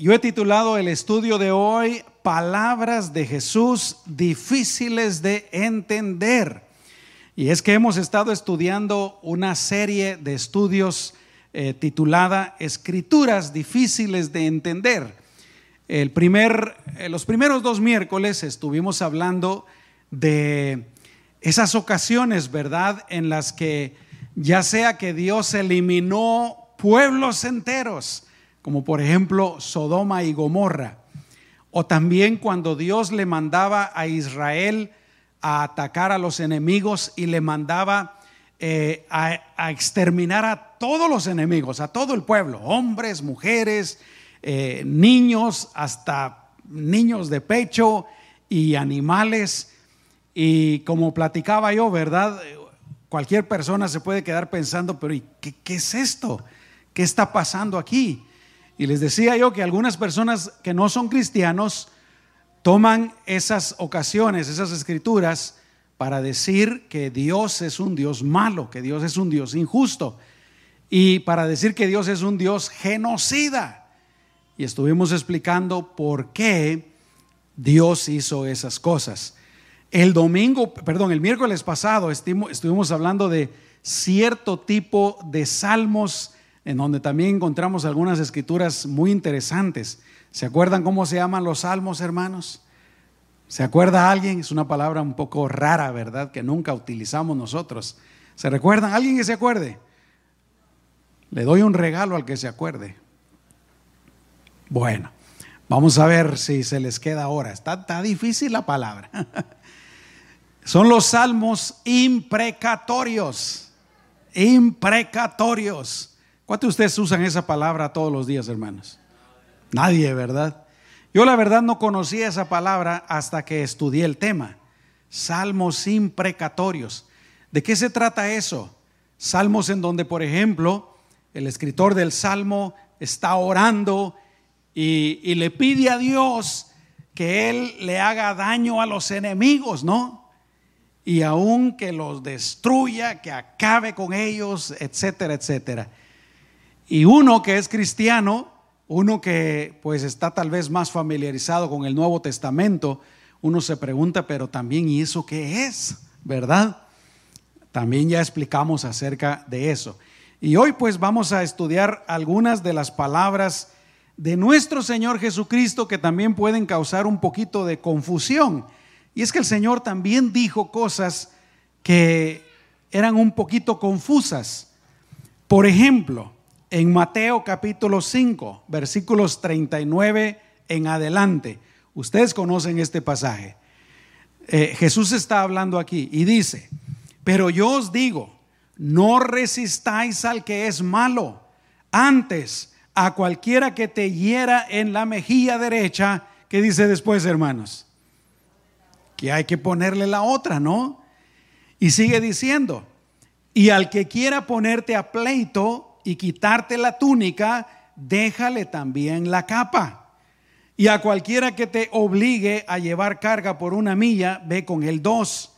yo he titulado el estudio de hoy Palabras de Jesús difíciles de entender. Y es que hemos estado estudiando una serie de estudios eh, titulada Escrituras difíciles de entender. El primer, eh, los primeros dos miércoles estuvimos hablando de esas ocasiones, ¿verdad?, en las que ya sea que Dios eliminó pueblos enteros, como por ejemplo Sodoma y Gomorra, o también cuando Dios le mandaba a Israel a atacar a los enemigos y le mandaba eh, a, exterminar a todos los enemigos, a todo el pueblo, hombres, mujeres, eh, niños, hasta niños de pecho y animales. Y como platicaba yo, ¿verdad? Cualquier persona se puede quedar pensando, pero ¿y qué, qué es esto? ¿Qué está pasando aquí? Y les decía yo que algunas personas que no son cristianos toman esas ocasiones, esas escrituras, para decir que Dios es un Dios malo, que Dios es un Dios injusto y para decir que Dios es un Dios genocida. Y estuvimos explicando por qué Dios hizo esas cosas. El domingo, perdón, el miércoles pasado estuvimos hablando de cierto tipo de salmos en donde también encontramos algunas escrituras muy interesantes. ¿Se acuerdan cómo se llaman los salmos, hermanos? ¿Se acuerda alguien? Es una palabra un poco rara, ¿verdad? Que nunca utilizamos nosotros. ¿Se recuerdan? ¿Alguien que se acuerde? Le doy un regalo al que se acuerde. Bueno, vamos a ver si se les queda ahora. Está, está difícil la palabra. Son los salmos imprecatorios. Imprecatorios. ¿Cuántos de ustedes usan esa palabra todos los días, hermanos? Nadie, ¿verdad? Yo la verdad no conocía esa palabra hasta que estudié el tema. Salmos imprecatorios. ¿De qué se trata eso? Salmos en donde, por ejemplo, el escritor del salmo está orando y, le pide a Dios que Él le haga daño a los enemigos, ¿no? Y aún que los destruya, que acabe con ellos, etcétera, etcétera. Y uno que es cristiano, uno que pues está tal vez más familiarizado con el Nuevo Testamento, uno se pregunta, pero también, ¿y eso qué es? ¿Verdad? También ya explicamos acerca de eso. Y hoy pues vamos a estudiar algunas de las palabras de nuestro Señor Jesucristo que también pueden causar un poquito de confusión. Y es que el Señor también dijo cosas que eran un poquito confusas. Por ejemplo, en Mateo capítulo 5, versículos 39 en adelante. Ustedes conocen este pasaje. Eh, Jesús está hablando aquí y dice, pero yo os digo, no resistáis al que es malo, antes a cualquiera que te hiera en la mejilla derecha, ¿qué dice después, hermanos? Que hay que ponerle la otra, ¿no? Y sigue diciendo, y al que quiera ponerte a pleito, y quitarte la túnica, déjale también la capa. Y a cualquiera que te obligue a llevar carga por una milla, ve con el dos.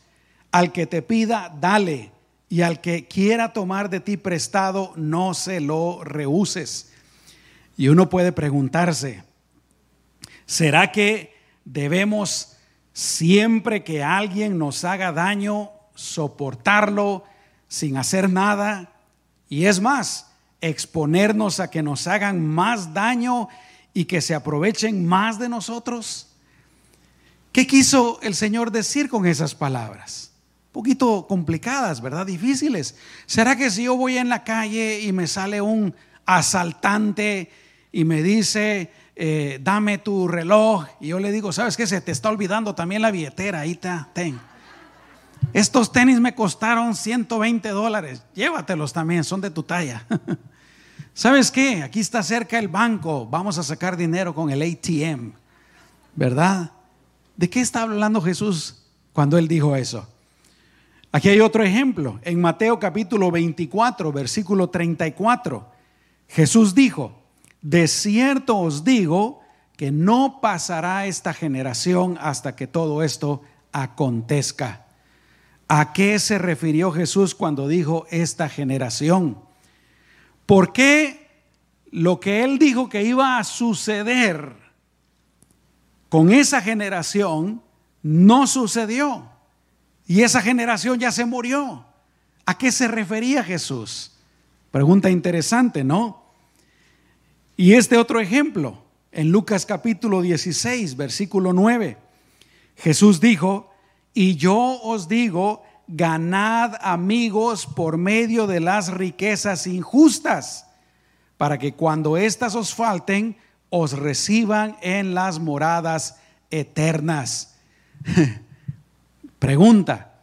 Al que te pida, dale. Y al que quiera tomar de ti prestado, no se lo rehuses. Y uno puede preguntarse, ¿será que debemos siempre que alguien nos haga daño, soportarlo sin hacer nada? Y es más, exponernos a que nos hagan más daño y que se aprovechen más de nosotros? ¿Qué quiso el Señor decir con esas palabras? Un poquito complicadas, ¿verdad? Difíciles. ¿Será que si yo voy en la calle y me sale un asaltante y me dice, eh, dame tu reloj, y yo le digo, ¿sabes qué? Se te está olvidando también la billetera, ahí está, ten. Estos tenis me costaron 120 dólares, llévatelos también, son de tu talla. ¿Sabes qué? Aquí está cerca el banco, vamos a sacar dinero con el ATM, ¿verdad? ¿De qué está hablando Jesús cuando él dijo eso? Aquí hay otro ejemplo, en Mateo capítulo 24, versículo 34. Jesús dijo, de cierto os digo que no pasará esta generación hasta que todo esto acontezca. ¿A qué se refirió Jesús cuando dijo esta generación? ¿Por qué lo que él dijo que iba a suceder con esa generación no sucedió. Y esa generación ya se murió. ¿A qué se refería Jesús? Pregunta interesante, ¿no? Y este otro ejemplo, en Lucas capítulo 16, versículo 9, Jesús dijo, y yo os digo, ganad amigos por medio de las riquezas injustas, para que cuando éstas os falten, os reciban en las moradas eternas. Pregunta,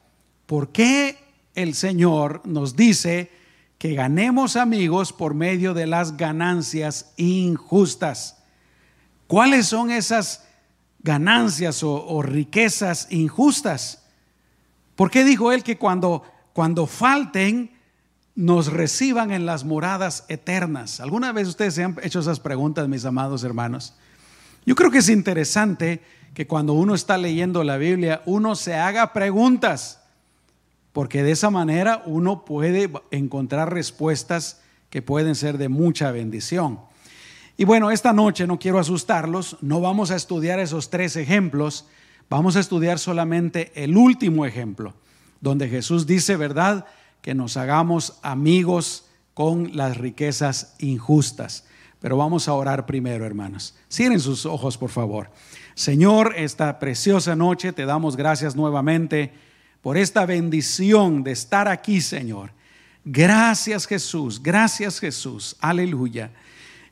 ¿por qué el Señor nos dice que ganemos amigos por medio de las ganancias injustas? ¿Cuáles son esas ganancias o, riquezas injustas? ¿Por qué dijo él que cuando, cuando falten nos reciban en las moradas eternas? ¿Alguna vez ustedes se han hecho esas preguntas, mis amados hermanos? Yo creo que es interesante que cuando uno está leyendo la Biblia, uno se haga preguntas, porque de esa manera uno puede encontrar respuestas que pueden ser de mucha bendición. Y bueno, esta noche no quiero asustarlos, no vamos a estudiar esos tres ejemplos, vamos a estudiar solamente el último ejemplo, donde Jesús dice, ¿verdad?, que nos hagamos amigos con las riquezas injustas. Pero vamos a orar primero, hermanos. Cierren sus ojos, por favor. Señor, esta preciosa noche te damos gracias nuevamente por esta bendición de estar aquí, Señor. Gracias Jesús, gracias Jesús, aleluya.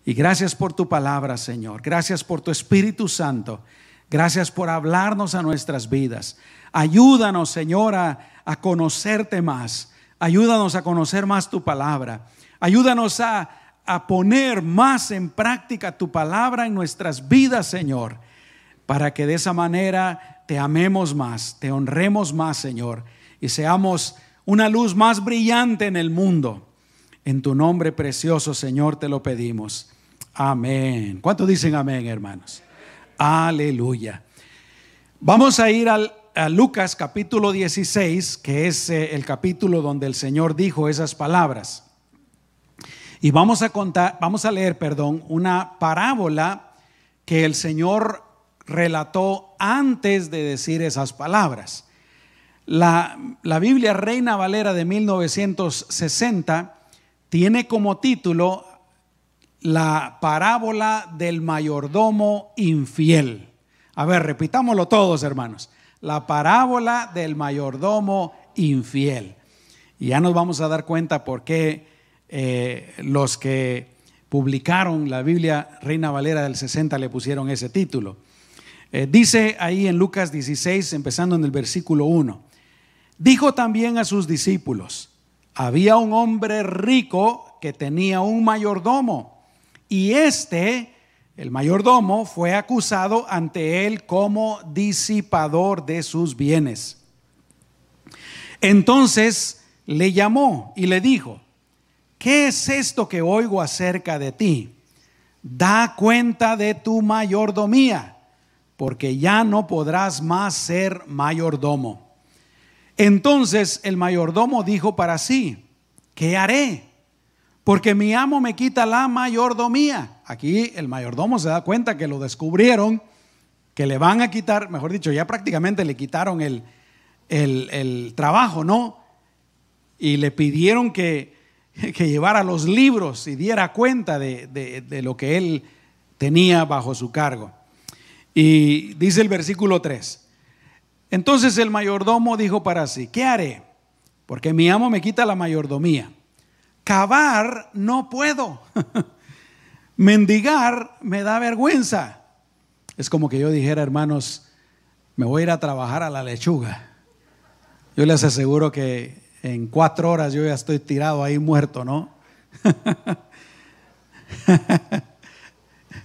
Y gracias por tu palabra, Señor. Gracias por tu Espíritu Santo. Gracias por hablarnos a nuestras vidas. Ayúdanos, Señor, a, conocerte más. Ayúdanos a conocer más tu palabra. Ayúdanos a, a poner más en práctica tu palabra en nuestras vidas, Señor para que de esa manera te amemos más, te honremos más, Señor, y seamos una luz más brillante en el mundo. En tu nombre precioso, Señor, te lo pedimos. Amén. ¿Cuántos dicen amén, hermanos? Aleluya. Vamos a ir al, a Lucas capítulo 16, que es eh, el capítulo donde el Señor dijo esas palabras. Y vamos a contar, vamos a leer, perdón, una parábola que el Señor relató antes de decir esas palabras. La, Biblia Reina Valera de 1960 tiene como título la parábola del mayordomo infiel. A ver, repitámoslo todos, hermanos. La parábola del mayordomo infiel. Y ya nos vamos a dar cuenta por qué eh, los que publicaron la Biblia Reina Valera del 60 le pusieron ese título. Eh, dice ahí en Lucas 16, empezando en el versículo 1, dijo también a sus discípulos, había un hombre rico que tenía un mayordomo y este, el mayordomo, fue acusado ante él como disipador de sus bienes. Entonces le llamó y le dijo, ¿qué es esto que oigo acerca de ti? Da cuenta de tu mayordomía porque ya no podrás más ser mayordomo. Entonces el mayordomo dijo para sí, ¿qué haré? Porque mi amo me quita la mayordomía. Aquí el mayordomo se da cuenta que lo descubrieron, que le van a quitar, mejor dicho, ya prácticamente le quitaron el, el, trabajo, ¿no? Y le pidieron que, que, llevara los libros y diera cuenta de, de lo que él tenía bajo su cargo. Y dice el versículo 3. Entonces el mayordomo dijo para sí, ¿qué haré? Porque mi amo me quita la mayordomía. Cavar no puedo. Mendigar me da vergüenza. Es como que yo dijera, hermanos, me voy a ir a trabajar a la lechuga. Yo les aseguro que en cuatro horas yo ya estoy tirado ahí muerto, ¿no?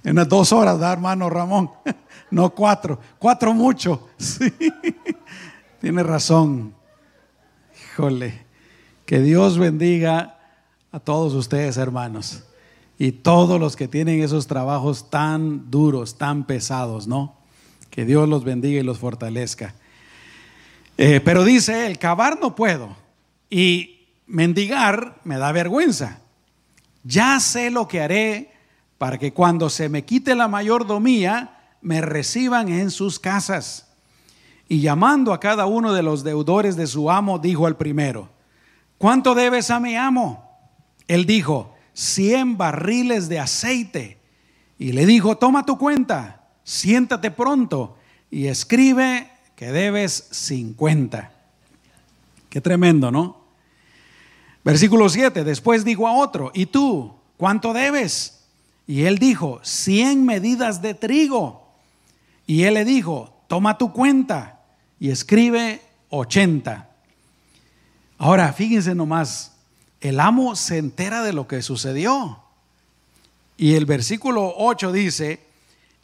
en unas dos horas, ¿da, hermano Ramón? no cuatro, cuatro mucho. Sí. Tiene razón. Híjole, que Dios bendiga a todos ustedes, hermanos, y todos los que tienen esos trabajos tan duros, tan pesados, ¿no? Que Dios los bendiga y los fortalezca. Eh, pero dice el cavar no puedo y mendigar me da vergüenza. Ya sé lo que haré para que cuando se me quite la mayordomía, me reciban en sus casas. Y llamando a cada uno de los deudores de su amo, dijo al primero, ¿cuánto debes a mi amo? Él dijo, cien barriles de aceite. Y le dijo, toma tu cuenta, siéntate pronto y escribe que debes cincuenta. Qué tremendo, ¿no? Versículo 7, después dijo a otro, ¿y tú cuánto debes? Y él dijo, cien medidas de trigo. Y él le dijo, toma tu cuenta y escribe 80. Ahora, fíjense nomás, el amo se entera de lo que sucedió. Y el versículo 8 dice,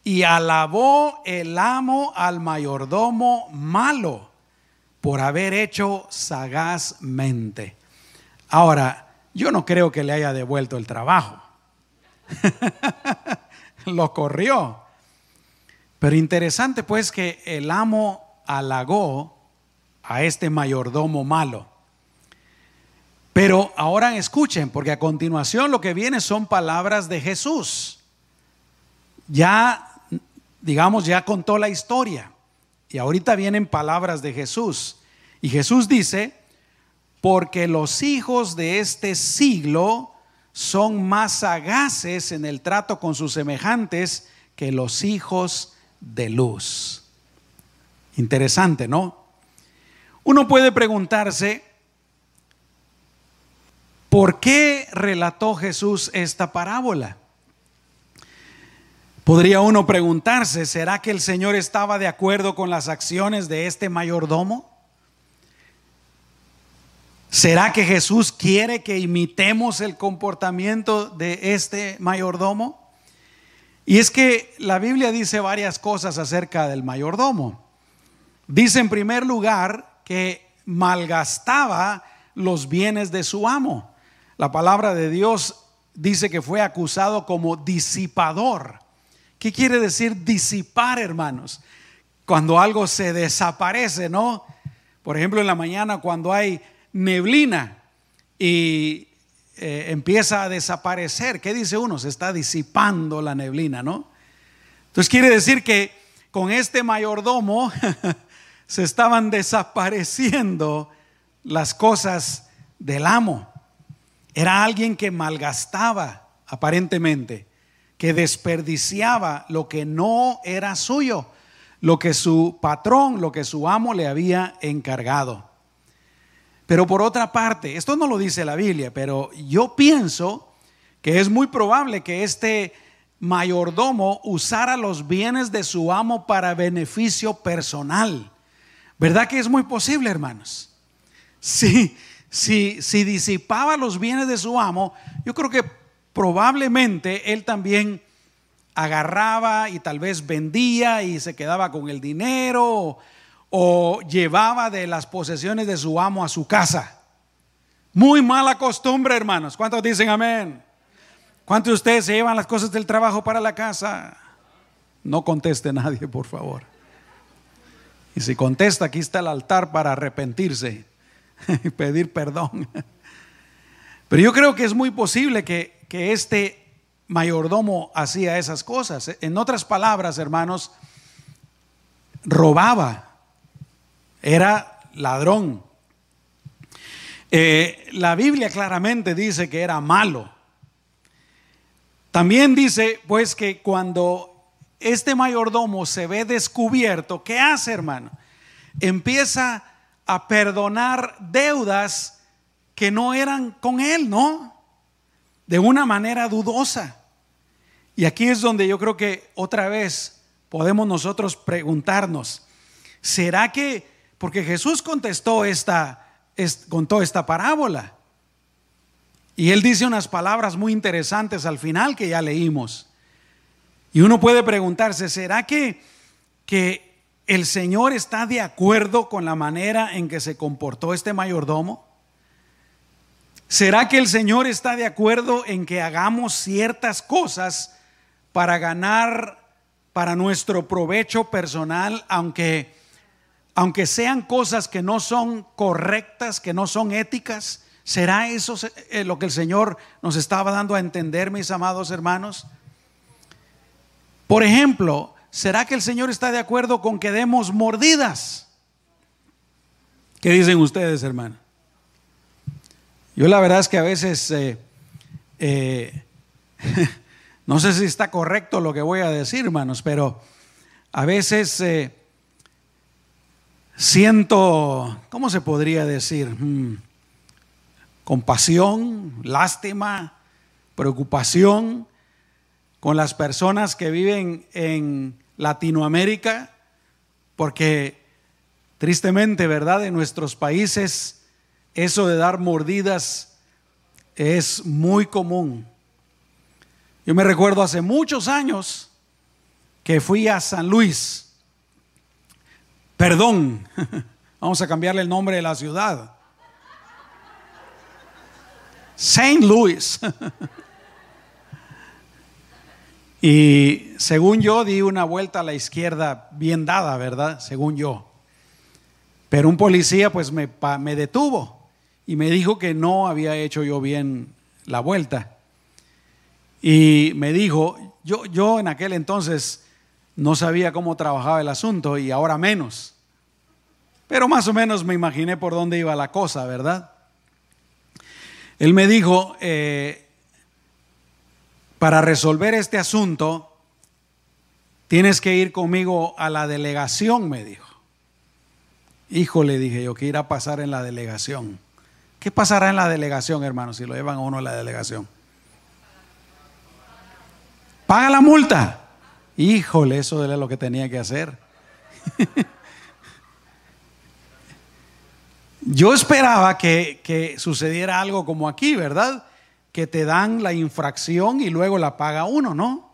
y alabó el amo al mayordomo malo por haber hecho sagazmente. Ahora, yo no creo que le haya devuelto el trabajo. Lo corrió. Pero interesante pues que el amo halagó a este mayordomo malo. Pero ahora escuchen, porque a continuación lo que viene son palabras de Jesús. Ya, digamos, ya contó la historia. Y ahorita vienen palabras de Jesús. Y Jesús dice, porque los hijos de este siglo son más sagaces en el trato con sus semejantes que los hijos de luz. Interesante, ¿no? Uno puede preguntarse, ¿por qué relató Jesús esta parábola? Podría uno preguntarse, ¿será que el Señor estaba de acuerdo con las acciones de este mayordomo? ¿Será que Jesús quiere que imitemos el comportamiento de este mayordomo? Y es que la Biblia dice varias cosas acerca del mayordomo. Dice en primer lugar que malgastaba los bienes de su amo. La palabra de Dios dice que fue acusado como disipador. ¿Qué quiere decir disipar, hermanos? Cuando algo se desaparece, ¿no? Por ejemplo, en la mañana cuando hay neblina y eh, empieza a desaparecer. ¿Qué dice uno? Se está disipando la neblina, ¿no? Entonces quiere decir que con este mayordomo se estaban desapareciendo las cosas del amo. Era alguien que malgastaba, aparentemente, que desperdiciaba lo que no era suyo, lo que su patrón, lo que su amo le había encargado. Pero por otra parte, esto no lo dice la Biblia, pero yo pienso que es muy probable que este mayordomo usara los bienes de su amo para beneficio personal. ¿Verdad que es muy posible, hermanos? Si, si, si disipaba los bienes de su amo, yo creo que probablemente él también agarraba y tal vez vendía y se quedaba con el dinero o llevaba de las posesiones de su amo a su casa. Muy mala costumbre, hermanos. ¿Cuántos dicen amén? ¿Cuántos de ustedes se llevan las cosas del trabajo para la casa? No conteste nadie, por favor. Y si contesta, aquí está el altar para arrepentirse pedir perdón. Pero yo creo que es muy posible que, que este mayordomo hacía esas cosas. En otras palabras, hermanos, robaba era ladrón. Eh, la Biblia claramente dice que era malo. También dice, pues, que cuando este mayordomo se ve descubierto, ¿qué hace, hermano? Empieza a perdonar deudas que no eran con él, ¿no? De una manera dudosa. Y aquí es donde yo creo que otra vez podemos nosotros preguntarnos, ¿será que porque Jesús contestó esta, contó esta parábola. Y él dice unas palabras muy interesantes al final que ya leímos. Y uno puede preguntarse, ¿será que, que el Señor está de acuerdo con la manera en que se comportó este mayordomo? ¿Será que el Señor está de acuerdo en que hagamos ciertas cosas para ganar para nuestro provecho personal, aunque aunque sean cosas que no son correctas, que no son éticas, ¿será eso eh, lo que el Señor nos estaba dando a entender, mis amados hermanos? Por ejemplo, ¿será que el Señor está de acuerdo con que demos mordidas? ¿Qué dicen ustedes, hermano? Yo la verdad es que a veces, eh, eh, no sé si está correcto lo que voy a decir, hermanos, pero a veces eh, siento, ¿cómo se podría decir? Hmm, compasión, lástima, preocupación con las personas que viven en Latinoamérica, porque tristemente, ¿verdad? En nuestros países eso de dar mordidas es muy común. Yo me recuerdo hace muchos años que fui a San Luis, perdón, vamos a cambiarle el nombre de la ciudad. Saint Louis. y según yo di una vuelta a la izquierda bien dada, ¿verdad? Según yo. Pero un policía pues me, me detuvo y me dijo que no había hecho yo bien la vuelta. Y me dijo, yo, yo en aquel entonces no sabía cómo trabajaba el asunto y ahora menos. Pero más o menos me imaginé por dónde iba la cosa, ¿verdad? Él me dijo, eh, para resolver este asunto, tienes que ir conmigo a la delegación, me dijo. Hijo, le dije yo, ¿qué irá a pasar en la delegación? ¿Qué pasará en la delegación, hermano, si lo llevan a uno a la delegación? Paga la multa. Híjole, eso era lo que tenía que hacer. Yo esperaba que, sucediera algo como aquí, ¿verdad? Que te dan la infracción y luego la paga uno, ¿no?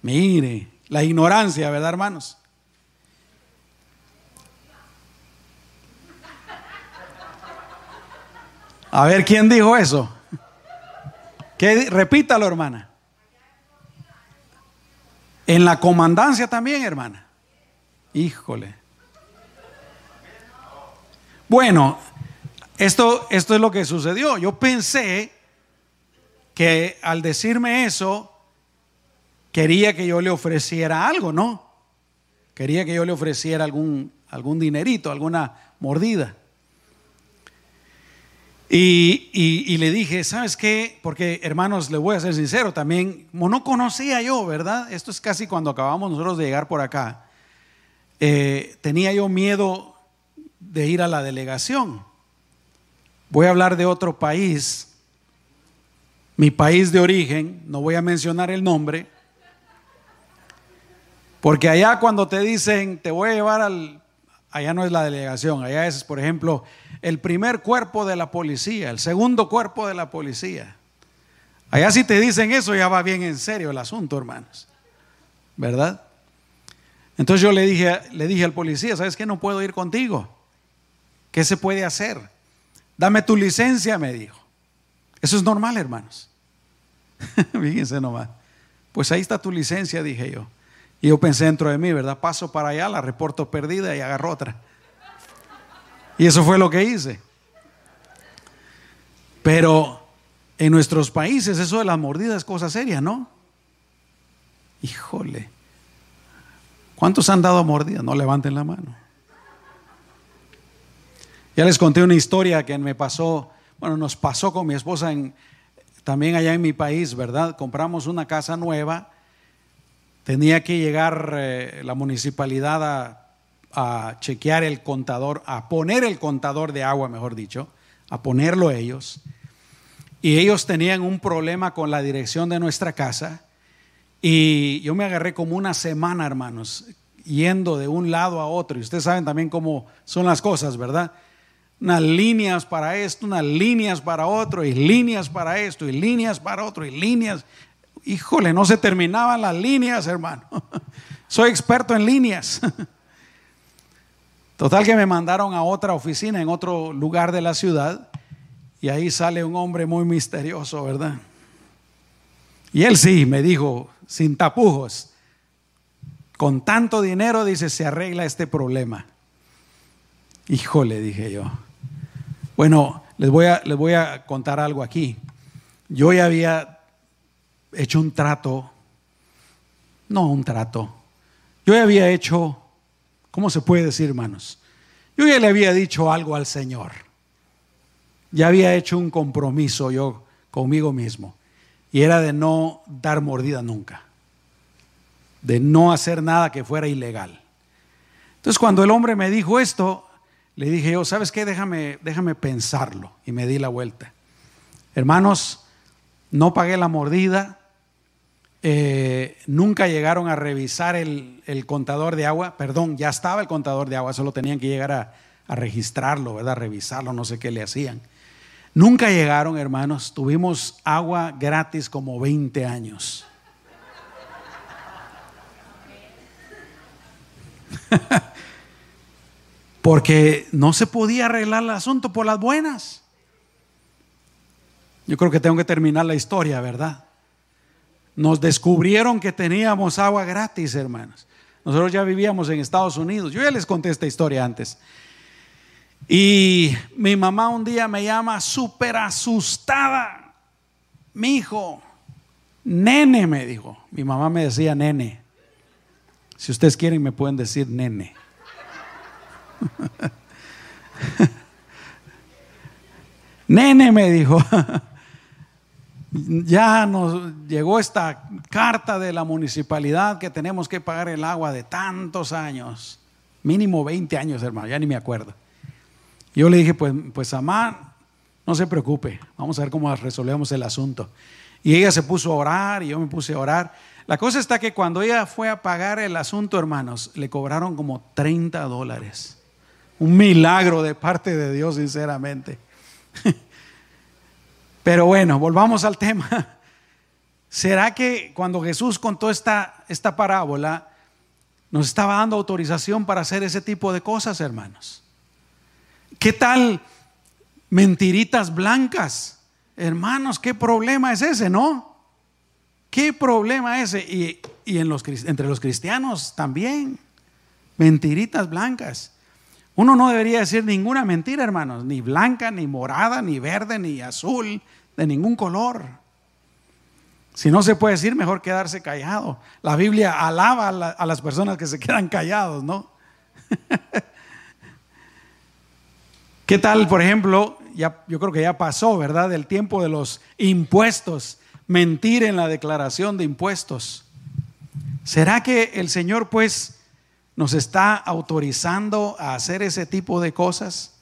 Mire, la ignorancia, ¿verdad, hermanos? A ver, ¿quién dijo eso? ¿Qué? Repítalo, hermana. En la comandancia también, hermana. Híjole. Bueno, esto, esto es lo que sucedió. Yo pensé que al decirme eso, quería que yo le ofreciera algo, ¿no? Quería que yo le ofreciera algún, algún dinerito, alguna mordida. Y, y, le dije, ¿sabes qué? Porque hermanos, le voy a ser sincero, también, como no conocía yo, ¿verdad? Esto es casi cuando acabamos nosotros de llegar por acá. Eh, tenía yo miedo de ir a la delegación. Voy a hablar de otro país, mi país de origen, no voy a mencionar el nombre, porque allá cuando te dicen, te voy a llevar al, allá no es la delegación, allá es, por ejemplo, el primer cuerpo de la policía, el segundo cuerpo de la policía. Allá si te dicen eso ya va bien en serio el asunto, hermanos. ¿Verdad? Entonces yo le dije, le dije al policía, ¿sabes qué? No puedo ir contigo. ¿Qué se puede hacer? Dame tu licencia, me dijo. Eso es normal, hermanos. Fíjense nomás. Pues ahí está tu licencia, dije yo. Y yo pensé dentro de mí, ¿verdad? Paso para allá, la reporto perdida y agarro otra. Y eso fue lo que hice. Pero en nuestros países eso de las mordidas es cosa seria, ¿no? Híjole. ¿Cuántos han dado mordidas? No levanten la mano. Ya les conté una historia que me pasó, bueno, nos pasó con mi esposa también allá en mi país, ¿verdad? Compramos una casa nueva, tenía que llegar eh, la municipalidad a, a chequear el contador, a poner el contador de agua, mejor dicho, a ponerlo ellos. Y ellos tenían un problema con la dirección de nuestra casa. Y yo me agarré como una semana, hermanos, yendo de un lado a otro. Y ustedes saben también cómo son las cosas, ¿verdad? Unas líneas para esto, unas líneas para otro, y líneas para esto, y líneas para otro, y líneas. Híjole, no se terminaban las líneas, hermano. Soy experto en líneas. Total que me mandaron a otra oficina en otro lugar de la ciudad, y ahí sale un hombre muy misterioso, ¿verdad? Y él sí, me dijo, sin tapujos, con tanto dinero, dice, se arregla este problema. Híjole, dije yo. Bueno, les voy, a, les voy a contar algo aquí. Yo ya había hecho un trato no un trato. Yo ya había hecho, ¿cómo se puede decir, hermanos? Yo ya le había dicho algo al Señor. Ya había hecho un compromiso yo conmigo mismo. Y era de no dar mordida nunca. De no hacer nada que fuera ilegal. Entonces cuando el hombre me dijo esto, le dije yo, ¿sabes qué? Déjame, déjame pensarlo. Y me di la vuelta. Hermanos, no pagué la mordida. Eh, nunca llegaron a revisar el, contador de agua. Perdón, ya estaba el contador de agua, solo tenían que llegar a, a registrarlo, ¿verdad? Revisarlo, no sé qué le hacían. Nunca llegaron, hermanos. Tuvimos agua gratis como 20 años. Porque no se podía arreglar el asunto por las buenas. Yo creo que tengo que terminar la historia, ¿verdad? Nos descubrieron que teníamos agua gratis, hermanos. Nosotros ya vivíamos en Estados Unidos. Yo ya les conté esta historia antes. Y mi mamá un día me llama súper asustada. Mi hijo, nene, me dijo. Mi mamá me decía nene. Si ustedes quieren, me pueden decir nene. nene, me dijo ya nos llegó esta carta de la municipalidad que tenemos que pagar el agua de tantos años, mínimo 20 años, hermano, ya ni me acuerdo. Yo le dije, pues, pues Amá, no se preocupe, vamos a ver cómo resolvemos el asunto. Y ella se puso a orar y yo me puse a orar. La cosa está que cuando ella fue a pagar el asunto, hermanos, le cobraron como 30 dólares. Un milagro de parte de Dios, sinceramente. Pero bueno, volvamos al tema. ¿Será que cuando Jesús contó esta, esta parábola, nos estaba dando autorización para hacer ese tipo de cosas, hermanos? ¿Qué tal mentiritas blancas? Hermanos, ¿qué problema es ese, no? ¿Qué problema ese? Y, y entre los cristianos también, mentiritas blancas. Uno no debería decir ninguna mentira, hermanos, ni blanca, ni morada, ni verde, ni azul, de ningún color. Si no se puede decir, mejor quedarse callado. La Biblia alaba a, las personas que se quedan callados, ¿no? ¿Qué tal, por ejemplo? Ya, yo creo que ya pasó, ¿verdad? El tiempo de los impuestos. Mentir en la declaración de impuestos. ¿Será que el Señor, pues, nos está autorizando a hacer ese tipo de cosas?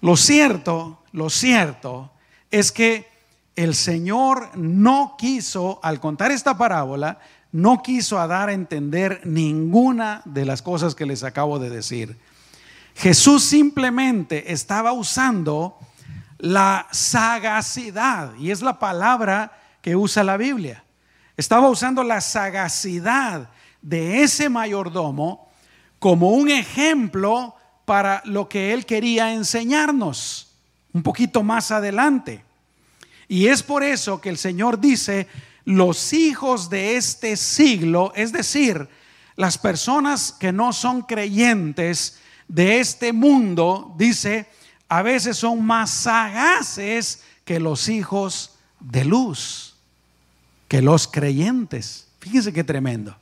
Lo cierto, lo cierto es que el Señor no quiso, al contar esta parábola, no quiso dar a entender ninguna de las cosas que les acabo de decir. Jesús simplemente estaba usando la sagacidad, y es la palabra que usa la Biblia. Estaba usando la sagacidad de ese mayordomo como un ejemplo para lo que él quería enseñarnos un poquito más adelante. Y es por eso que el Señor dice, los hijos de este siglo, es decir, las personas que no son creyentes de este mundo, dice, a veces son más sagaces que los hijos de luz, que los creyentes. Fíjense qué tremendo.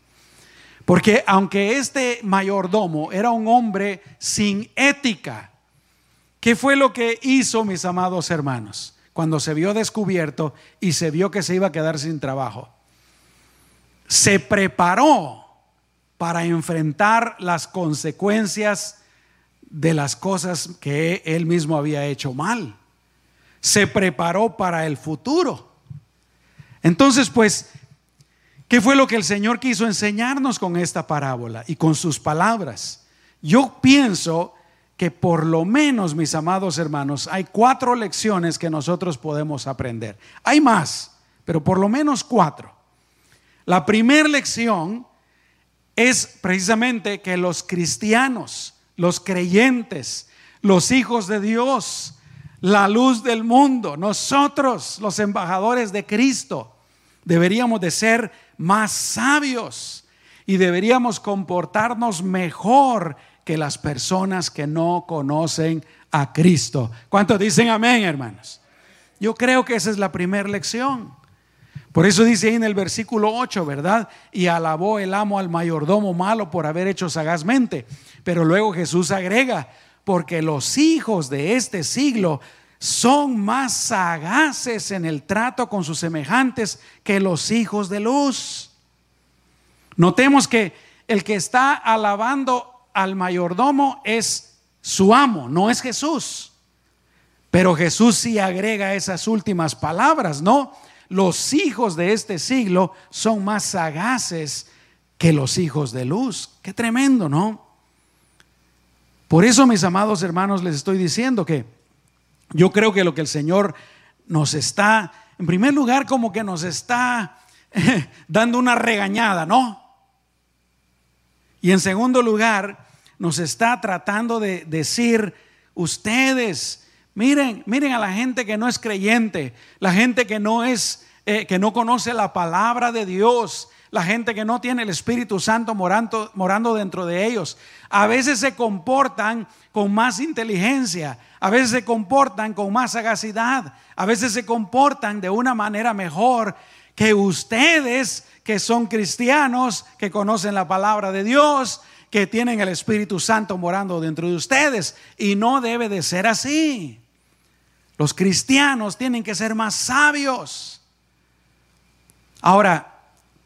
Porque aunque este mayordomo era un hombre sin ética, ¿Qué fue lo que hizo, mis amados hermanos, cuando se vio descubierto y se vio que se iba a quedar sin trabajo? Se preparó para enfrentar las consecuencias de las cosas que él mismo había hecho mal. Se preparó para el futuro. Entonces, pues, ¿qué fue lo que el Señor quiso enseñarnos con esta parábola y con sus palabras? Yo pienso que por lo menos, mis amados hermanos, hay cuatro lecciones que nosotros podemos aprender. Hay más, pero por lo menos cuatro. La primera lección es precisamente que los cristianos, los creyentes, los hijos de Dios, la luz del mundo, nosotros, los embajadores de Cristo, deberíamos de ser más sabios y deberíamos comportarnos mejor que las personas que no conocen a Cristo. ¿Cuántos dicen amén, hermanos? Yo creo que esa es la primera lección. Por eso dice ahí en el versículo 8, ¿verdad? Y alabó el amo al mayordomo malo por haber hecho sagazmente. Pero luego Jesús agrega, porque los hijos de este siglo son más sagaces en el trato con sus semejantes que los hijos de luz. Notemos que el que está alabando al mayordomo es su amo, no es Jesús. Pero Jesús sí agrega esas últimas palabras, ¿no? Los hijos de este siglo son más sagaces que los hijos de luz. Qué tremendo, ¿no? Por eso, mis amados hermanos, les estoy diciendo que yo creo que lo que el Señor nos está, en primer lugar, como que nos está dando una regañada, ¿no? Y en segundo lugar, nos está tratando de decir, ustedes, miren, miren a la gente que no es creyente, la gente que no es, eh, que no conoce la palabra de Dios, la gente que no tiene el Espíritu Santo morando, dentro de ellos. A veces se comportan con más inteligencia, a veces se comportan con más sagacidad, a veces se comportan de una manera mejor que ustedes que son cristianos, que conocen la palabra de Dios, que tienen el Espíritu Santo morando dentro de ustedes. Y no debe de ser así. Los cristianos tienen que ser más sabios. Ahora,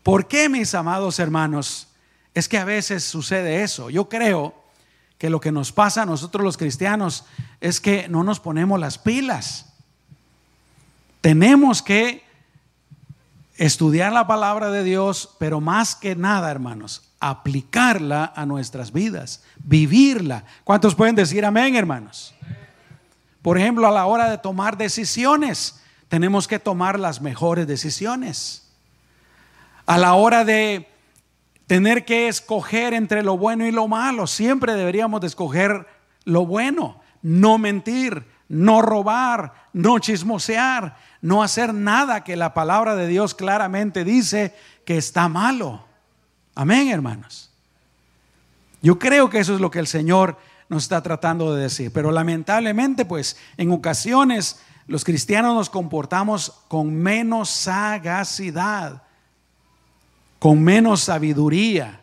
¿Por qué, mis amados hermanos? Es que a veces sucede eso. Yo creo que lo que nos pasa a nosotros los cristianos es que no nos ponemos las pilas. Tenemos que estudiar la palabra de Dios, pero más que nada, hermanos, aplicarla a nuestras vidas, vivirla. ¿Cuántos pueden decir amén, hermanos? Por ejemplo, a la hora de tomar decisiones, tenemos que tomar las mejores decisiones a la hora de tener que escoger entre lo bueno y lo malo, siempre deberíamos de escoger lo bueno, no mentir, no robar, no chismosear, no hacer nada que la palabra de Dios claramente dice que está malo. Amén, hermanos. Yo creo que eso es lo que el Señor nos está tratando de decir, pero lamentablemente pues en ocasiones los cristianos nos comportamos con menos sagacidad con menos sabiduría.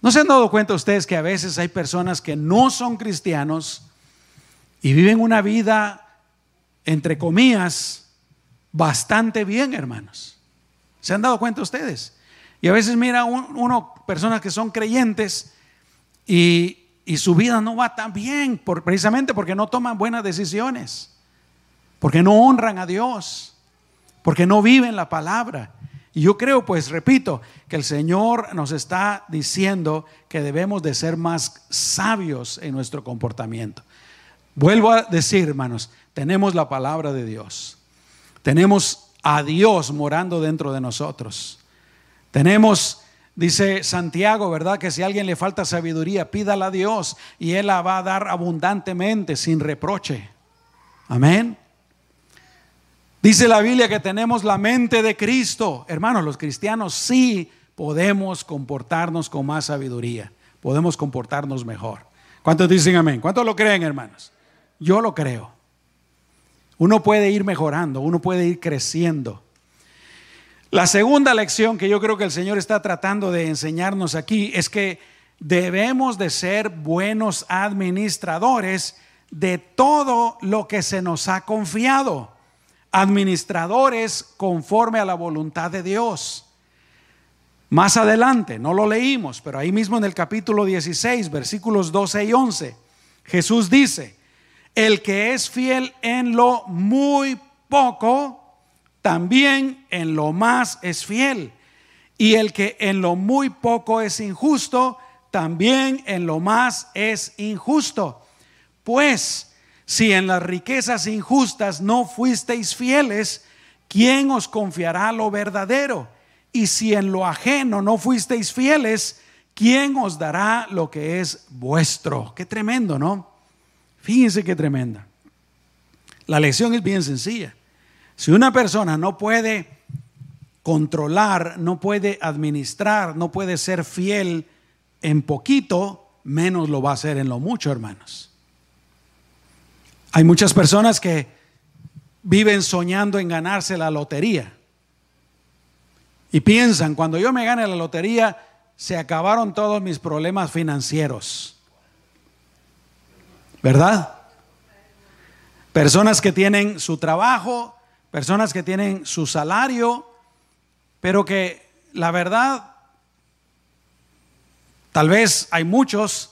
¿No se han dado cuenta ustedes que a veces hay personas que no son cristianos y viven una vida, entre comillas, bastante bien, hermanos? ¿Se han dado cuenta ustedes? Y a veces mira uno, personas que son creyentes y, su vida no va tan bien, precisamente porque no toman buenas decisiones, porque no honran a Dios, porque no viven la palabra. Y yo creo, pues, repito, que el Señor nos está diciendo que debemos de ser más sabios en nuestro comportamiento. Vuelvo a decir, hermanos, tenemos la palabra de Dios. Tenemos a Dios morando dentro de nosotros. Tenemos, dice Santiago, ¿verdad? Que si a alguien le falta sabiduría, pídala a Dios y Él la va a dar abundantemente, sin reproche. Amén. Dice la Biblia que tenemos la mente de Cristo. Hermanos, los cristianos sí podemos comportarnos con más sabiduría. Podemos comportarnos mejor. ¿Cuántos dicen amén? ¿Cuántos lo creen, hermanos? Yo lo creo. Uno puede ir mejorando, uno puede ir creciendo. La segunda lección que yo creo que el Señor está tratando de enseñarnos aquí es que debemos de ser buenos administradores de todo lo que se nos ha confiado administradores conforme a la voluntad de Dios. Más adelante, no lo leímos, pero ahí mismo en el capítulo 16, versículos 12 y 11, Jesús dice, el que es fiel en lo muy poco, también en lo más es fiel. Y el que en lo muy poco es injusto, también en lo más es injusto. Pues si en las riquezas injustas no fuisteis fieles, ¿quién os confiará lo verdadero? Y si en lo ajeno no fuisteis fieles, ¿quién os dará lo que es vuestro? Qué tremendo, ¿no? Fíjense qué tremenda. La lección es bien sencilla. Si una persona no puede controlar, no puede administrar, no puede ser fiel en poquito, menos lo va a hacer en lo mucho, hermanos. Hay muchas personas que viven soñando en ganarse la lotería. Y piensan, cuando yo me gane la lotería, se acabaron todos mis problemas financieros. ¿Verdad? Personas que tienen su trabajo, personas que tienen su salario, pero que la verdad, tal vez hay muchos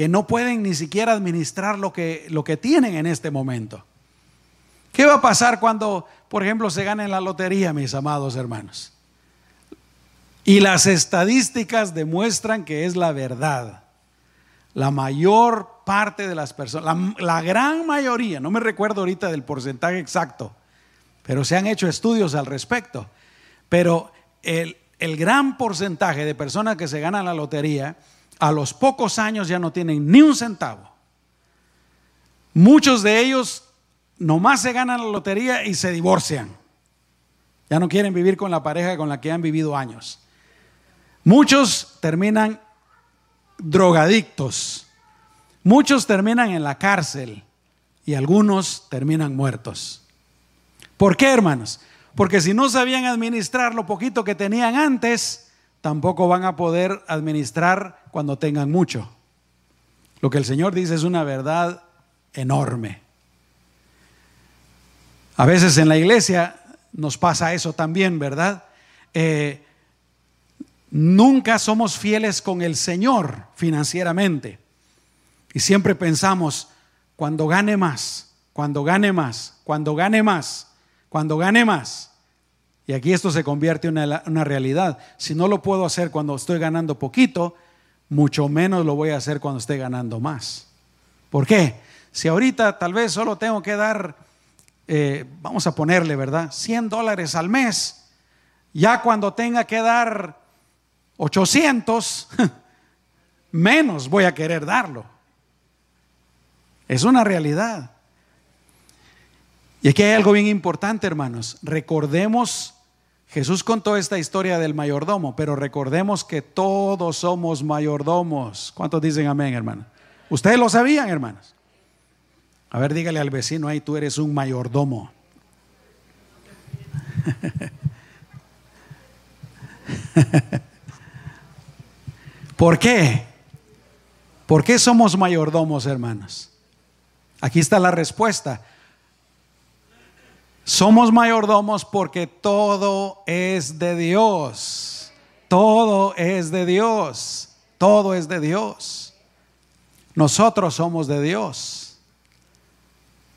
que no pueden ni siquiera administrar lo que, lo que tienen en este momento. ¿Qué va a pasar cuando, por ejemplo, se gane la lotería, mis amados hermanos? Y las estadísticas demuestran que es la verdad. La mayor parte de las personas, la, la, gran mayoría, no me recuerdo ahorita del porcentaje exacto, pero se han hecho estudios al respecto. Pero el, el gran porcentaje de personas que se ganan la lotería, a los pocos años ya no tienen ni un centavo. Muchos de ellos nomás se ganan la lotería y se divorcian. Ya no quieren vivir con la pareja con la que han vivido años. Muchos terminan drogadictos. Muchos terminan en la cárcel y algunos terminan muertos. ¿Por qué, hermanos? Porque si no sabían administrar lo poquito que tenían antes, tampoco van a poder administrar cuando tengan mucho. Lo que el Señor dice es una verdad enorme. A veces en la iglesia nos pasa eso también, ¿verdad? Eh, nunca somos fieles con el Señor financieramente. Y siempre pensamos, cuando gane más, cuando gane más, cuando gane más, cuando gane más. Y aquí esto se convierte en una, realidad. Si no lo puedo hacer cuando estoy ganando poquito, mucho menos lo voy a hacer cuando esté ganando más. ¿Por qué? Si ahorita tal vez solo tengo que dar, eh, vamos a ponerle, ¿verdad? 100 dólares al mes, ya cuando tenga que dar 800, menos voy a querer darlo. Es una realidad. Y aquí hay algo bien importante, hermanos. Recordemos, Jesús contó esta historia del mayordomo, pero recordemos que todos somos mayordomos. ¿Cuántos dicen amén, hermano? Ustedes lo sabían, hermanos. A ver, dígale al vecino ahí, tú eres un mayordomo. ¿Por qué? ¿Por qué somos mayordomos, hermanos? Aquí está la respuesta. Somos mayordomos porque todo es de Dios. Todo es de Dios. Todo es de Dios. Nosotros somos de Dios.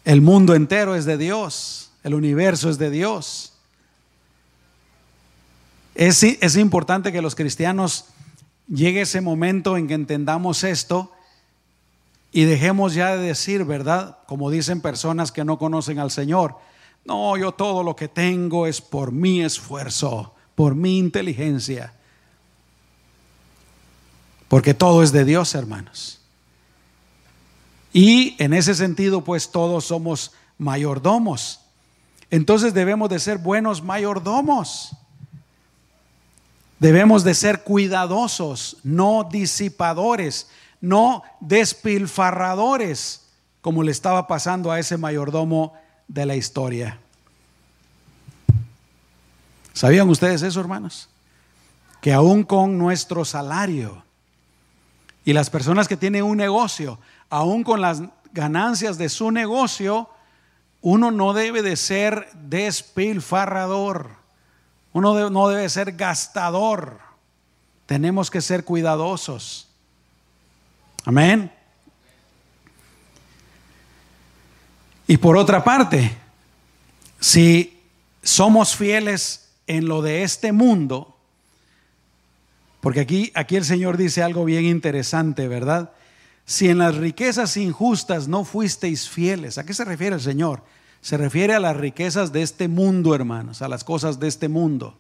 El mundo entero es de Dios. El universo es de Dios. Es, importante que los cristianos llegue ese momento en que entendamos esto y dejemos ya de decir, ¿verdad? Como dicen personas que no conocen al Señor no, yo todo lo que tengo es por mi esfuerzo, por mi inteligencia. Porque todo es de Dios, hermanos. Y en ese sentido, pues todos somos mayordomos. Entonces debemos de ser buenos mayordomos. Debemos de ser cuidadosos, no disipadores, no despilfarradores, como le estaba pasando a ese mayordomo de la historia. ¿Sabían ustedes eso, hermanos? Que aún con nuestro salario y las personas que tienen un negocio, aún con las ganancias de su negocio, uno no debe de ser despilfarrador, uno no debe ser gastador, tenemos que ser cuidadosos. Amén. Y por otra parte, si somos fieles en lo de este mundo, porque aquí, aquí el Señor dice algo bien interesante, ¿verdad? Si en las riquezas injustas no fuisteis fieles, ¿a qué se refiere el Señor? Se refiere a las riquezas de este mundo, hermanos, a las cosas de este mundo.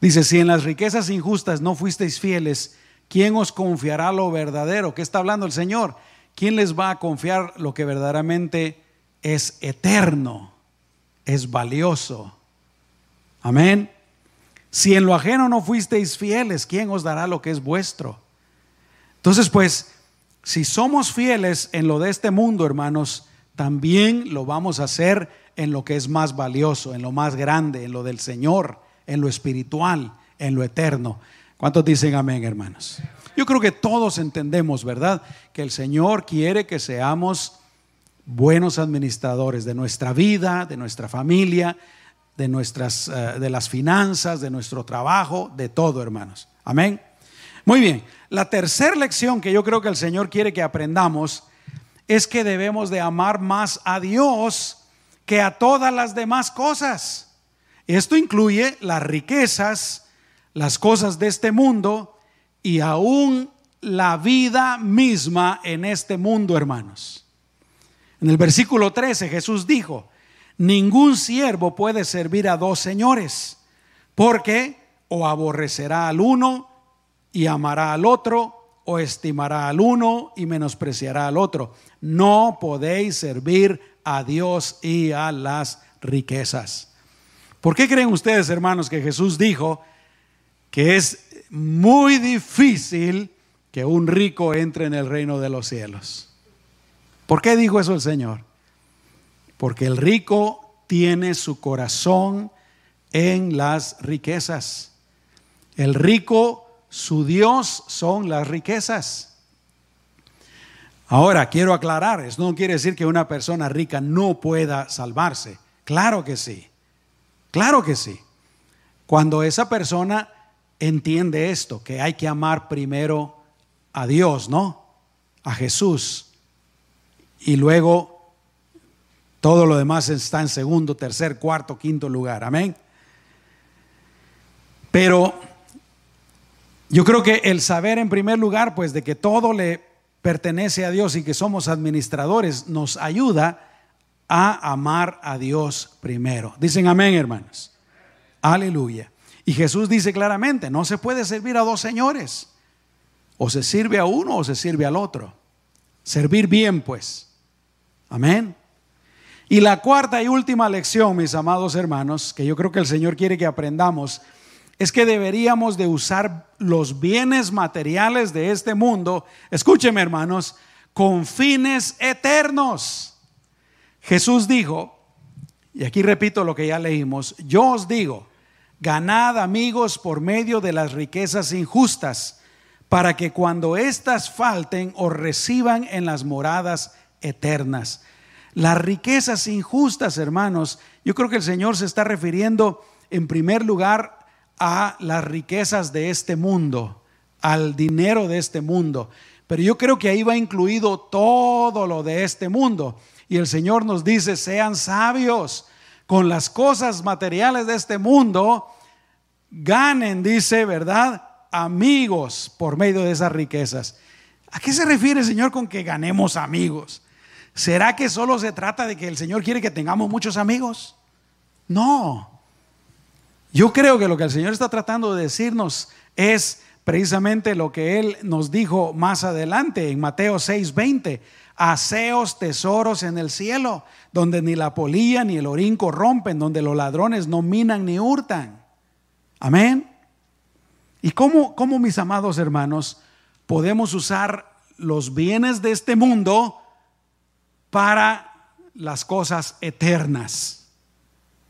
Dice, si en las riquezas injustas no fuisteis fieles, ¿quién os confiará lo verdadero? ¿Qué está hablando el Señor? ¿Quién les va a confiar lo que verdaderamente es eterno, es valioso? Amén. Si en lo ajeno no fuisteis fieles, ¿quién os dará lo que es vuestro? Entonces, pues, si somos fieles en lo de este mundo, hermanos, también lo vamos a hacer en lo que es más valioso, en lo más grande, en lo del Señor, en lo espiritual, en lo eterno. ¿Cuántos dicen amén, hermanos? Yo creo que todos entendemos, ¿verdad? Que el Señor quiere que seamos buenos administradores de nuestra vida, de nuestra familia, de nuestras eh, de las finanzas, de nuestro trabajo, de todo, hermanos. Amén. Muy bien. La tercera lección que yo creo que el Señor quiere que aprendamos es que debemos de amar más a Dios que a todas las demás cosas. Esto incluye las riquezas, las cosas de este mundo y aún la vida misma en este mundo, hermanos. En el versículo 13 Jesús dijo, ningún siervo puede servir a dos señores, porque o aborrecerá al uno y amará al otro, o estimará al uno y menospreciará al otro. No podéis servir a Dios y a las riquezas. ¿Por qué creen ustedes, hermanos, que Jesús dijo que es muy difícil que un rico entre en el reino de los cielos? ¿Por qué dijo eso el Señor? Porque el rico tiene su corazón en las riquezas. El rico su Dios son las riquezas. Ahora, quiero aclarar, eso no quiere decir que una persona rica no pueda salvarse. Claro que sí, claro que sí. Cuando esa persona entiende esto, que hay que amar primero a Dios, ¿no? A Jesús. Y luego todo lo demás está en segundo, tercer, cuarto, quinto lugar. Amén. Pero yo creo que el saber en primer lugar, pues de que todo le pertenece a Dios y que somos administradores, nos ayuda a amar a Dios primero. Dicen amén, hermanos. Aleluya. Y Jesús dice claramente, no se puede servir a dos señores. O se sirve a uno o se sirve al otro. Servir bien, pues. Amén. Y la cuarta y última lección, mis amados hermanos, que yo creo que el Señor quiere que aprendamos, es que deberíamos de usar los bienes materiales de este mundo, escúcheme hermanos, con fines eternos. Jesús dijo, y aquí repito lo que ya leímos, yo os digo, ganad amigos por medio de las riquezas injustas, para que cuando éstas falten os reciban en las moradas eternas. Las riquezas injustas, hermanos, yo creo que el Señor se está refiriendo en primer lugar a las riquezas de este mundo, al dinero de este mundo. Pero yo creo que ahí va incluido todo lo de este mundo. Y el Señor nos dice, sean sabios con las cosas materiales de este mundo, ganen, dice, ¿verdad? Amigos por medio de esas riquezas. ¿A qué se refiere Señor con que ganemos amigos? ¿Será que solo se trata de que el Señor quiere que tengamos muchos amigos? No. Yo creo que lo que el Señor está tratando de decirnos es precisamente lo que Él nos dijo más adelante en Mateo 6:20. Haceos tesoros en el cielo, donde ni la polilla ni el orín corrompen, donde los ladrones no minan ni hurtan. Amén. ¿Y cómo, cómo, mis amados hermanos, podemos usar los bienes de este mundo para las cosas eternas?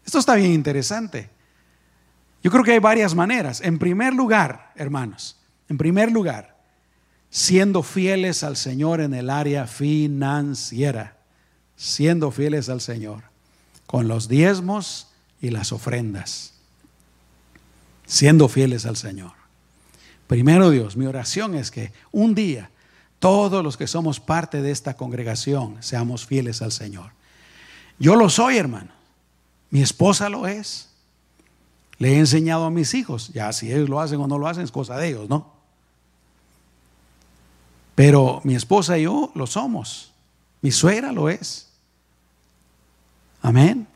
Esto está bien interesante. Yo creo que hay varias maneras. En primer lugar, hermanos, en primer lugar, siendo fieles al Señor en el área financiera, siendo fieles al Señor, con los diezmos y las ofrendas, siendo fieles al Señor. Primero Dios, mi oración es que un día todos los que somos parte de esta congregación seamos fieles al Señor. Yo lo soy, hermano. Mi esposa lo es. Le he enseñado a mis hijos, ya si ellos lo hacen o no lo hacen es cosa de ellos, ¿no? Pero mi esposa y yo lo somos, mi suegra lo es. Amén.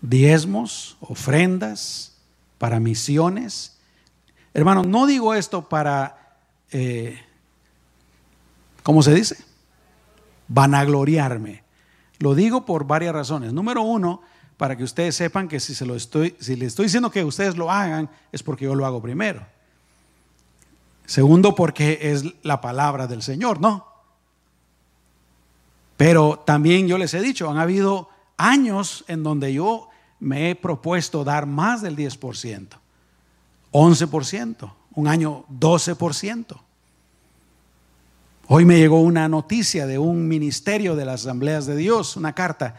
Diezmos, ofrendas para misiones. Hermano, no digo esto para, eh, ¿cómo se dice? Vanagloriarme. Lo digo por varias razones. Número uno, para que ustedes sepan que si, se lo estoy, si les estoy diciendo que ustedes lo hagan, es porque yo lo hago primero. Segundo, porque es la palabra del Señor, ¿no? Pero también yo les he dicho, han habido años en donde yo me he propuesto dar más del 10%, 11%, un año 12%. Hoy me llegó una noticia de un ministerio de las asambleas de Dios, una carta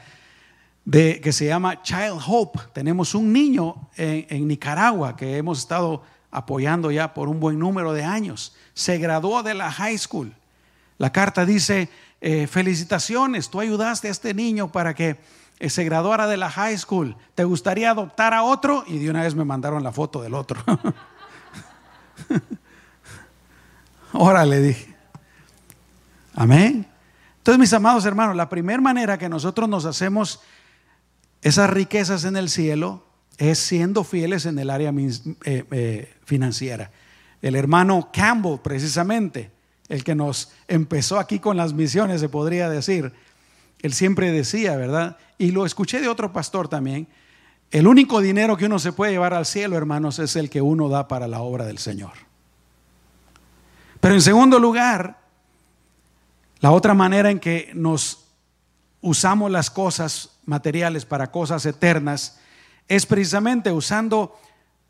de, que se llama Child Hope. Tenemos un niño en, Nicaragua que hemos estado apoyando ya por un buen número de años. Se graduó de la high school. La carta dice, eh, felicitaciones, tú ayudaste a este niño para que se graduara de la high school. ¿Te gustaría adoptar a otro? Y de una vez me mandaron la foto del otro. Ahora le dije. Amén. Entonces, mis amados hermanos, la primera manera que nosotros nos hacemos esas riquezas en el cielo es siendo fieles en el área eh, eh, financiera. El hermano Campbell, precisamente, el que nos empezó aquí con las misiones, se podría decir, él siempre decía, ¿verdad? Y lo escuché de otro pastor también, el único dinero que uno se puede llevar al cielo, hermanos, es el que uno da para la obra del Señor. Pero en segundo lugar, la otra manera en que nos usamos las cosas materiales para cosas eternas es precisamente usando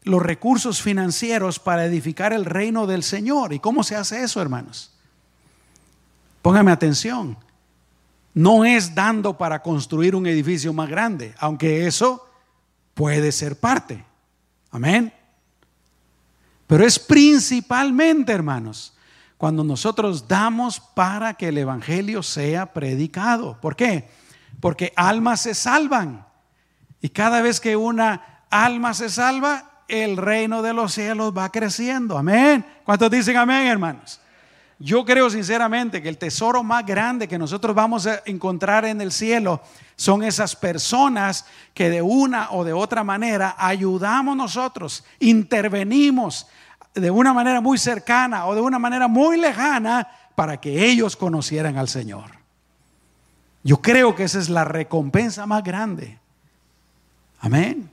los recursos financieros para edificar el reino del Señor. ¿Y cómo se hace eso, hermanos? Póngame atención. No es dando para construir un edificio más grande, aunque eso puede ser parte. Amén. Pero es principalmente, hermanos, cuando nosotros damos para que el Evangelio sea predicado. ¿Por qué? Porque almas se salvan. Y cada vez que una alma se salva, el reino de los cielos va creciendo. Amén. ¿Cuántos dicen amén, hermanos? Yo creo sinceramente que el tesoro más grande que nosotros vamos a encontrar en el cielo son esas personas que de una o de otra manera ayudamos nosotros, intervenimos, de una manera muy cercana o de una manera muy lejana para que ellos conocieran al Señor. Yo creo que esa es la recompensa más grande. Amén.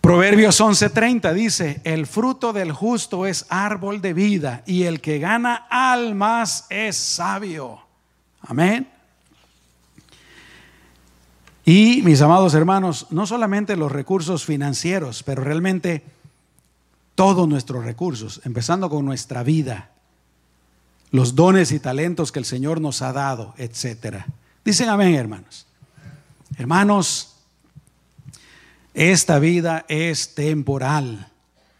Proverbios 11:30 dice, el fruto del justo es árbol de vida y el que gana almas es sabio. Amén. Y mis amados hermanos, no solamente los recursos financieros, pero realmente todos nuestros recursos, empezando con nuestra vida, los dones y talentos que el Señor nos ha dado, etcétera. Dicen amén, hermanos. Hermanos, esta vida es temporal.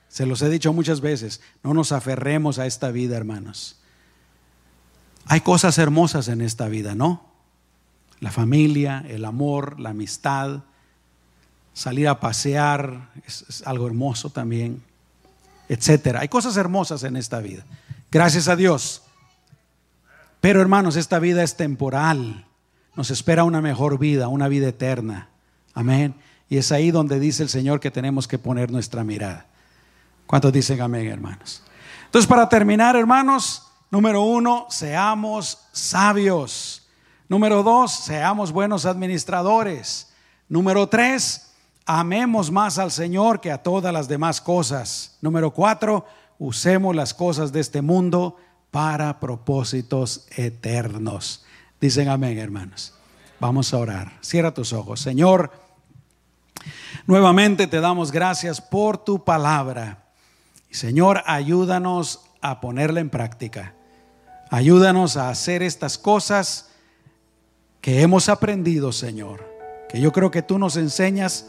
Se los he dicho muchas veces, no nos aferremos a esta vida, hermanos. Hay cosas hermosas en esta vida, ¿no? La familia, el amor, la amistad, salir a pasear es, es algo hermoso también etcétera. Hay cosas hermosas en esta vida. Gracias a Dios. Pero hermanos, esta vida es temporal. Nos espera una mejor vida, una vida eterna. Amén. Y es ahí donde dice el Señor que tenemos que poner nuestra mirada. ¿Cuántos dicen amén, hermanos? Entonces, para terminar, hermanos, número uno, seamos sabios. Número dos, seamos buenos administradores. Número tres, amemos más al Señor que a todas las demás cosas. Número cuatro, usemos las cosas de este mundo para propósitos eternos. Dicen amén, hermanos. Vamos a orar. Cierra tus ojos. Señor, nuevamente te damos gracias por tu palabra. Señor, ayúdanos a ponerla en práctica. Ayúdanos a hacer estas cosas que hemos aprendido, Señor. Que yo creo que tú nos enseñas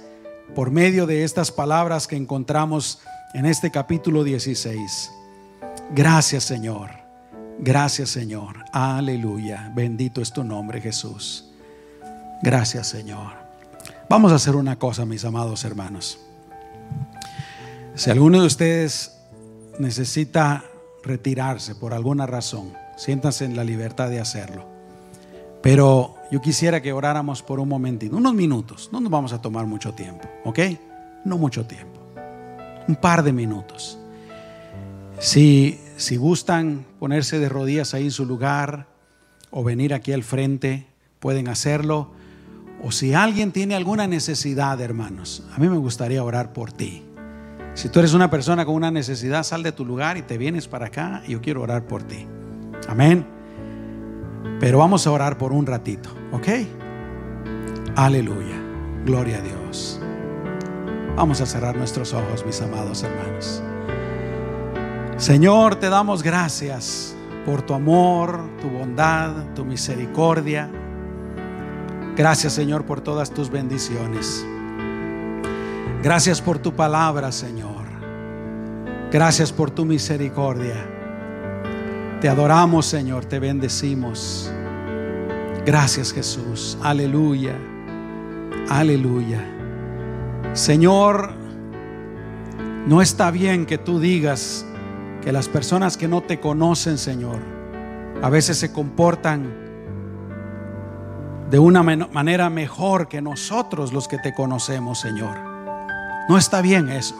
por medio de estas palabras que encontramos en este capítulo 16. Gracias Señor, gracias Señor, aleluya, bendito es tu nombre Jesús. Gracias Señor. Vamos a hacer una cosa, mis amados hermanos. Si alguno de ustedes necesita retirarse por alguna razón, siéntanse en la libertad de hacerlo. Pero yo quisiera que oráramos por un momentito, unos minutos, no nos vamos a tomar mucho tiempo, ¿ok? No mucho tiempo, un par de minutos. Si, si gustan ponerse de rodillas ahí en su lugar o venir aquí al frente, pueden hacerlo. O si alguien tiene alguna necesidad, hermanos, a mí me gustaría orar por ti. Si tú eres una persona con una necesidad, sal de tu lugar y te vienes para acá y yo quiero orar por ti. Amén. Pero vamos a orar por un ratito, ¿ok? Aleluya. Gloria a Dios. Vamos a cerrar nuestros ojos, mis amados hermanos. Señor, te damos gracias por tu amor, tu bondad, tu misericordia. Gracias, Señor, por todas tus bendiciones. Gracias por tu palabra, Señor. Gracias por tu misericordia. Te adoramos, Señor, te bendecimos. Gracias, Jesús. Aleluya. Aleluya. Señor, no está bien que tú digas que las personas que no te conocen, Señor, a veces se comportan de una manera mejor que nosotros los que te conocemos, Señor. No está bien eso.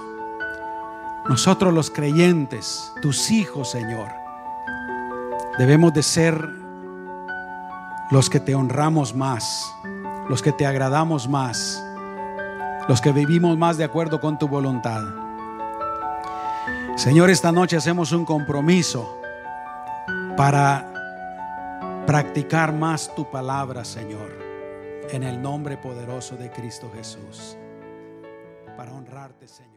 Nosotros los creyentes, tus hijos, Señor, debemos de ser los que te honramos más, los que te agradamos más, los que vivimos más de acuerdo con tu voluntad. Señor, esta noche hacemos un compromiso para practicar más tu palabra, Señor, en el nombre poderoso de Cristo Jesús, para honrarte, Señor.